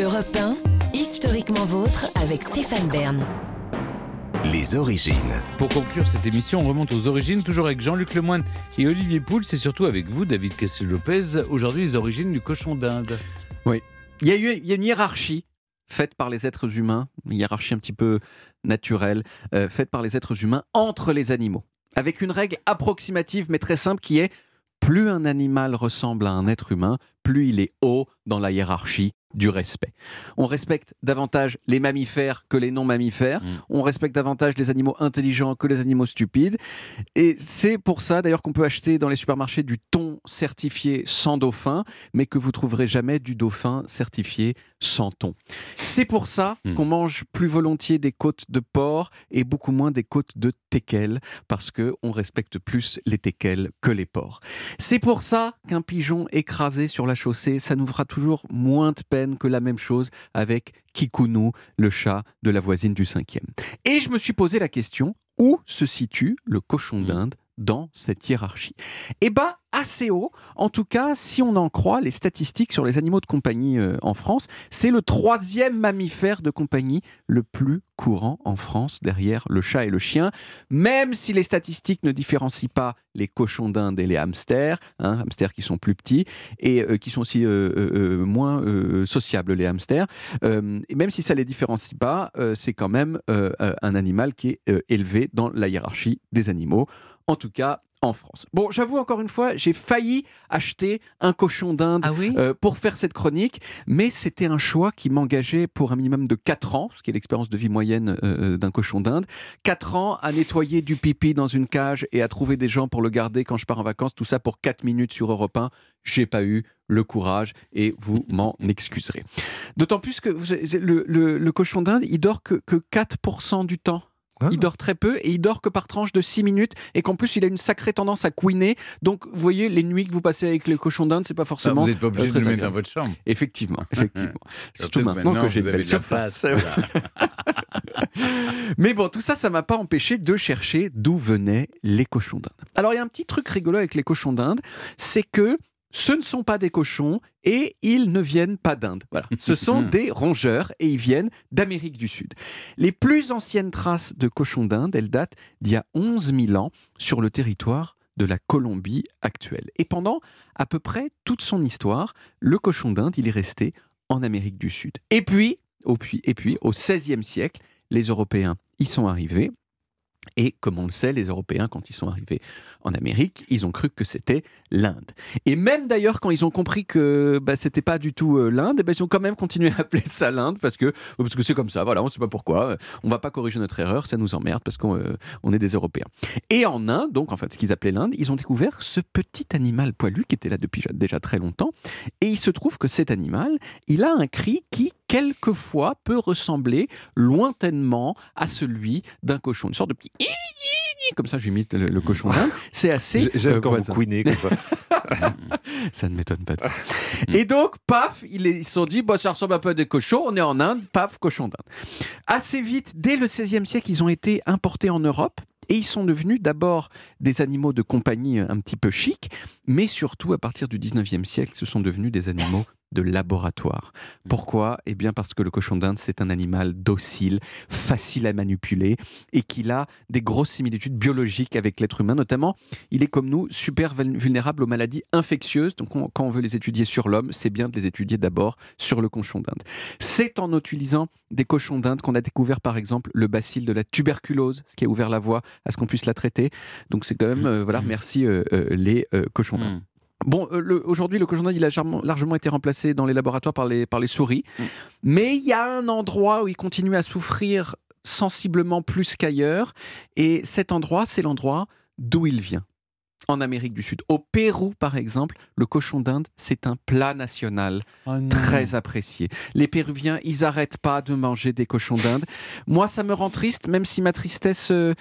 Europe 1, historiquement vôtre avec Stéphane Bern. Les origines. Pour conclure cette émission, on remonte aux origines, toujours avec Jean-Luc Lemoine et Olivier Pouls, c'est surtout avec vous, David Castel-Lopez. Aujourd'hui, les origines du cochon d'Inde. Oui. Il y, a eu, il y a une hiérarchie faite par les êtres humains, une hiérarchie un petit peu naturelle, euh, faite par les êtres humains entre les animaux. Avec une règle approximative mais très simple qui est plus un animal ressemble à un être humain, plus il est haut dans la hiérarchie du respect. On respecte davantage les mammifères que les non-mammifères. Mm. On respecte davantage les animaux intelligents que les animaux stupides. Et c'est pour ça d'ailleurs qu'on peut acheter dans les supermarchés du thon certifié sans dauphin, mais que vous trouverez jamais du dauphin certifié sans thon. C'est pour ça Mm. qu'on mange plus volontiers des côtes de porc et beaucoup moins des côtes de teckel, parce que on respecte plus les teckels que les porcs. C'est pour ça qu'un pigeon écrasé sur la chaussée, ça nous fera toujours moins de peine que la même chose avec Kikunu, le chat de la voisine du cinquième. Et je me suis posé la question, où se situe le cochon Mm. d'Inde dans cette hiérarchie Eh bien, assez haut. En tout cas, si on en croit les statistiques sur les animaux de compagnie euh, en France, c'est le troisième mammifère de compagnie le plus courant en France, derrière le chat et le chien, même si les statistiques ne différencient pas les cochons d'Inde et les hamsters, hein, hamsters qui sont plus petits et euh, qui sont aussi euh, moins sociables, les hamsters. Même si ça les différencie pas, c'est quand même un animal qui est élevé dans la hiérarchie des animaux, en tout cas en France. Bon, j'avoue encore une fois, j'ai failli acheter un cochon d'Inde oui euh, pour faire cette chronique, mais c'était un choix qui m'engageait pour un minimum de 4 ans, ce qui est l'expérience de vie moyenne euh, d'un cochon d'Inde. 4 ans à nettoyer du pipi dans une cage et à trouver des gens pour le garder quand je pars en vacances, tout ça pour 4 minutes sur Europe 1. J'ai pas eu le courage et vous m'en excuserez. D'autant plus que le cochon d'Inde, il dort que, que 4% du temps. Ah. Il dort très peu et il dort que par tranche de 6 minutes et qu'en plus il a une sacrée tendance à couiner. Donc vous voyez, les nuits que vous passez avec le cochon d'Inde, c'est pas Ça, forcément vous n'êtes pas obligé euh, de le mettre dans votre chambre. Effectivement, effectivement. Surtout Surtout maintenant, que j'ai une belle de la surface. Mais bon, tout ça, ça m'a pas empêché de chercher d'où venaient les cochons d'Inde. Alors, il y a un petit truc rigolo avec les cochons d'Inde, c'est que ce ne sont pas des cochons et ils ne viennent pas d'Inde. Voilà. Ce sont des rongeurs et ils viennent d'Amérique du Sud. Les plus anciennes traces de cochons d'Inde, elles datent d'il y a 11 000 ans sur le territoire de la Colombie actuelle. Et pendant à peu près toute son histoire, le cochon d'Inde, il est resté en Amérique du Sud. Et puis, au, puis, et puis, au XVIe siècle, les Européens y sont arrivés. Et comme on le sait, les Européens, quand ils sont arrivés en Amérique, ils ont cru que c'était l'Inde. Et même d'ailleurs, quand ils ont compris que bah, c'était pas du tout euh, l'Inde, eh ben, ils ont quand même continué à appeler ça l'Inde parce que parce que c'est comme ça. Voilà, on ne sait pas pourquoi. On va pas corriger notre erreur, ça nous emmerde parce qu'on euh, est des Européens. Et en Inde, donc en fait, ce qu'ils appelaient l'Inde, ils ont découvert ce petit animal poilu qui était là depuis déjà très longtemps. Et il se trouve que cet animal, il a un cri qui quelquefois peut ressembler lointainement à celui d'un cochon, une sorte de petit comme ça j'imite le, le cochon d'Inde. C'est assez J'ai- J'aime euh, quand vous voisin. couinez comme ça. Ça ne m'étonne pas. Et donc, paf, ils se sont dit, bah, ça ressemble un peu à des cochons, on est en Inde, paf, cochon d'Inde. Assez vite, dès le XVIe siècle, ils ont été importés en Europe. Et ils sont devenus d'abord des animaux de compagnie un petit peu chics, mais surtout à partir du 19e siècle, ce sont devenus des animaux de laboratoire. Pourquoi? Eh bien parce que le cochon d'Inde, c'est un animal docile, facile à manipuler et qu'il a des grosses similitudes biologiques avec l'être humain. Notamment, il est comme nous super vul- vulnérable aux maladies infectieuses. Donc on- quand on veut les étudier sur l'homme, c'est bien de les étudier d'abord sur le cochon d'Inde. C'est en utilisant des cochons d'Inde qu'on a découvert par exemple le bacille de la tuberculose, ce qui a ouvert la voie à ce qu'on puisse la traiter. Donc c'est quand même, euh, voilà, merci euh, euh, les cochons d'Inde. Bon, euh, aujourd'hui, le cochon d'Inde, il a largement été remplacé dans les laboratoires par les, par les souris. Mm. Mais il y a un endroit où il continue à souffrir sensiblement plus qu'ailleurs. Et cet endroit, c'est l'endroit d'où il vient. En Amérique du Sud. Au Pérou, par exemple, le cochon d'Inde, c'est un plat national Oh non. très apprécié. Les Péruviens, ils arrêtent pas de manger des cochons d'Inde. Moi, ça me rend triste, même si ma tristesse euh,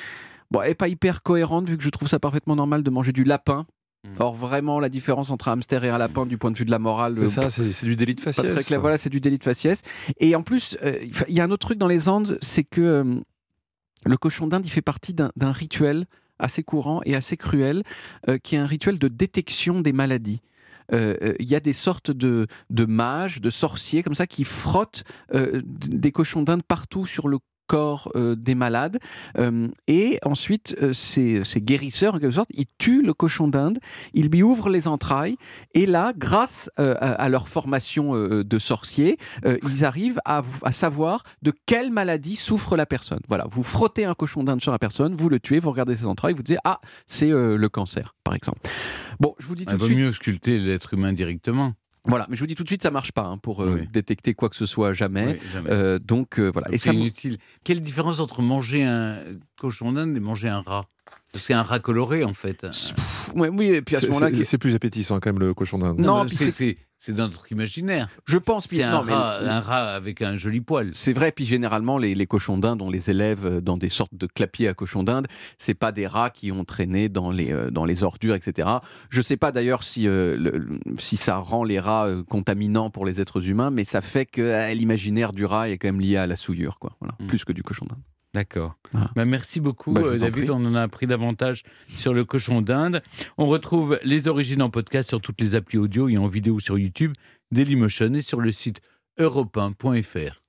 bon, est pas hyper cohérente, vu que je trouve ça parfaitement normal de manger du lapin. Mm. Or, vraiment, la différence entre un hamster et un lapin, du point de vue de la morale, euh, C'est ça, c'est du délit de pas faciès. très clair. Voilà, c'est du délit de faciès. Et en plus, euh, il y a un autre truc dans les Andes, c'est que euh, le cochon d'Inde, il fait partie d'un rituel assez courant et assez cruel, euh, qui est un rituel de détection des maladies. euh, euh, il y a des sortes de, de mages, de sorciers comme ça qui frottent euh, des cochons d'Inde partout sur le corps euh, des malades. Euh, et ensuite euh, ces, ces guérisseurs en quelque sorte ils tuent le cochon d'Inde ils lui ouvrent les entrailles et là grâce à, à leur formation de sorciers ils arrivent à, à savoir de quelle maladie souffre la personne. Voilà vous frottez un cochon d'Inde sur la personne vous le tuez vous regardez ses entrailles vous dites ah c'est le cancer par exemple. Bon je vous dis tout Il de vaut suite mieux sculpter l'être humain directement. Voilà mais je vous dis tout de suite ça marche pas hein, pour euh, Oui. détecter quoi que ce soit jamais Oui, jamais. Euh, donc euh, voilà Donc et c'est ça inutile. Quelle différence entre manger un cochon d'Inde et manger un rat? Parce qu'il y a un rat coloré, en fait. Pff, ouais, oui et puis à ce C'est- moment-là c'est- C'est plus appétissant quand même le cochon d'Inde. Non, c'est- c'est- c'est c'est dans notre imaginaire. je pense puis C'est un, un rat avec un joli poil. C'est vrai, puis généralement, les, les cochons d'Inde, on les élève euh, dans des sortes de clapiers à cochons d'Inde. C'est pas des rats qui ont traîné dans les, euh, dans les ordures, etc. Je sais pas d'ailleurs si, euh, le- si ça rend les rats euh, contaminants pour les êtres humains, mais ça fait que euh, l'imaginaire du rat est quand même lié à la souillure, quoi. Voilà, Mm. plus que du cochon d'Inde. D'accord. Voilà. Bah, merci beaucoup, Bah, euh, en David. On en a appris davantage sur le cochon d'Inde. On retrouve les origines en podcast sur toutes les applis audio et en vidéo sur YouTube, Dailymotion et sur le site europe1.fr.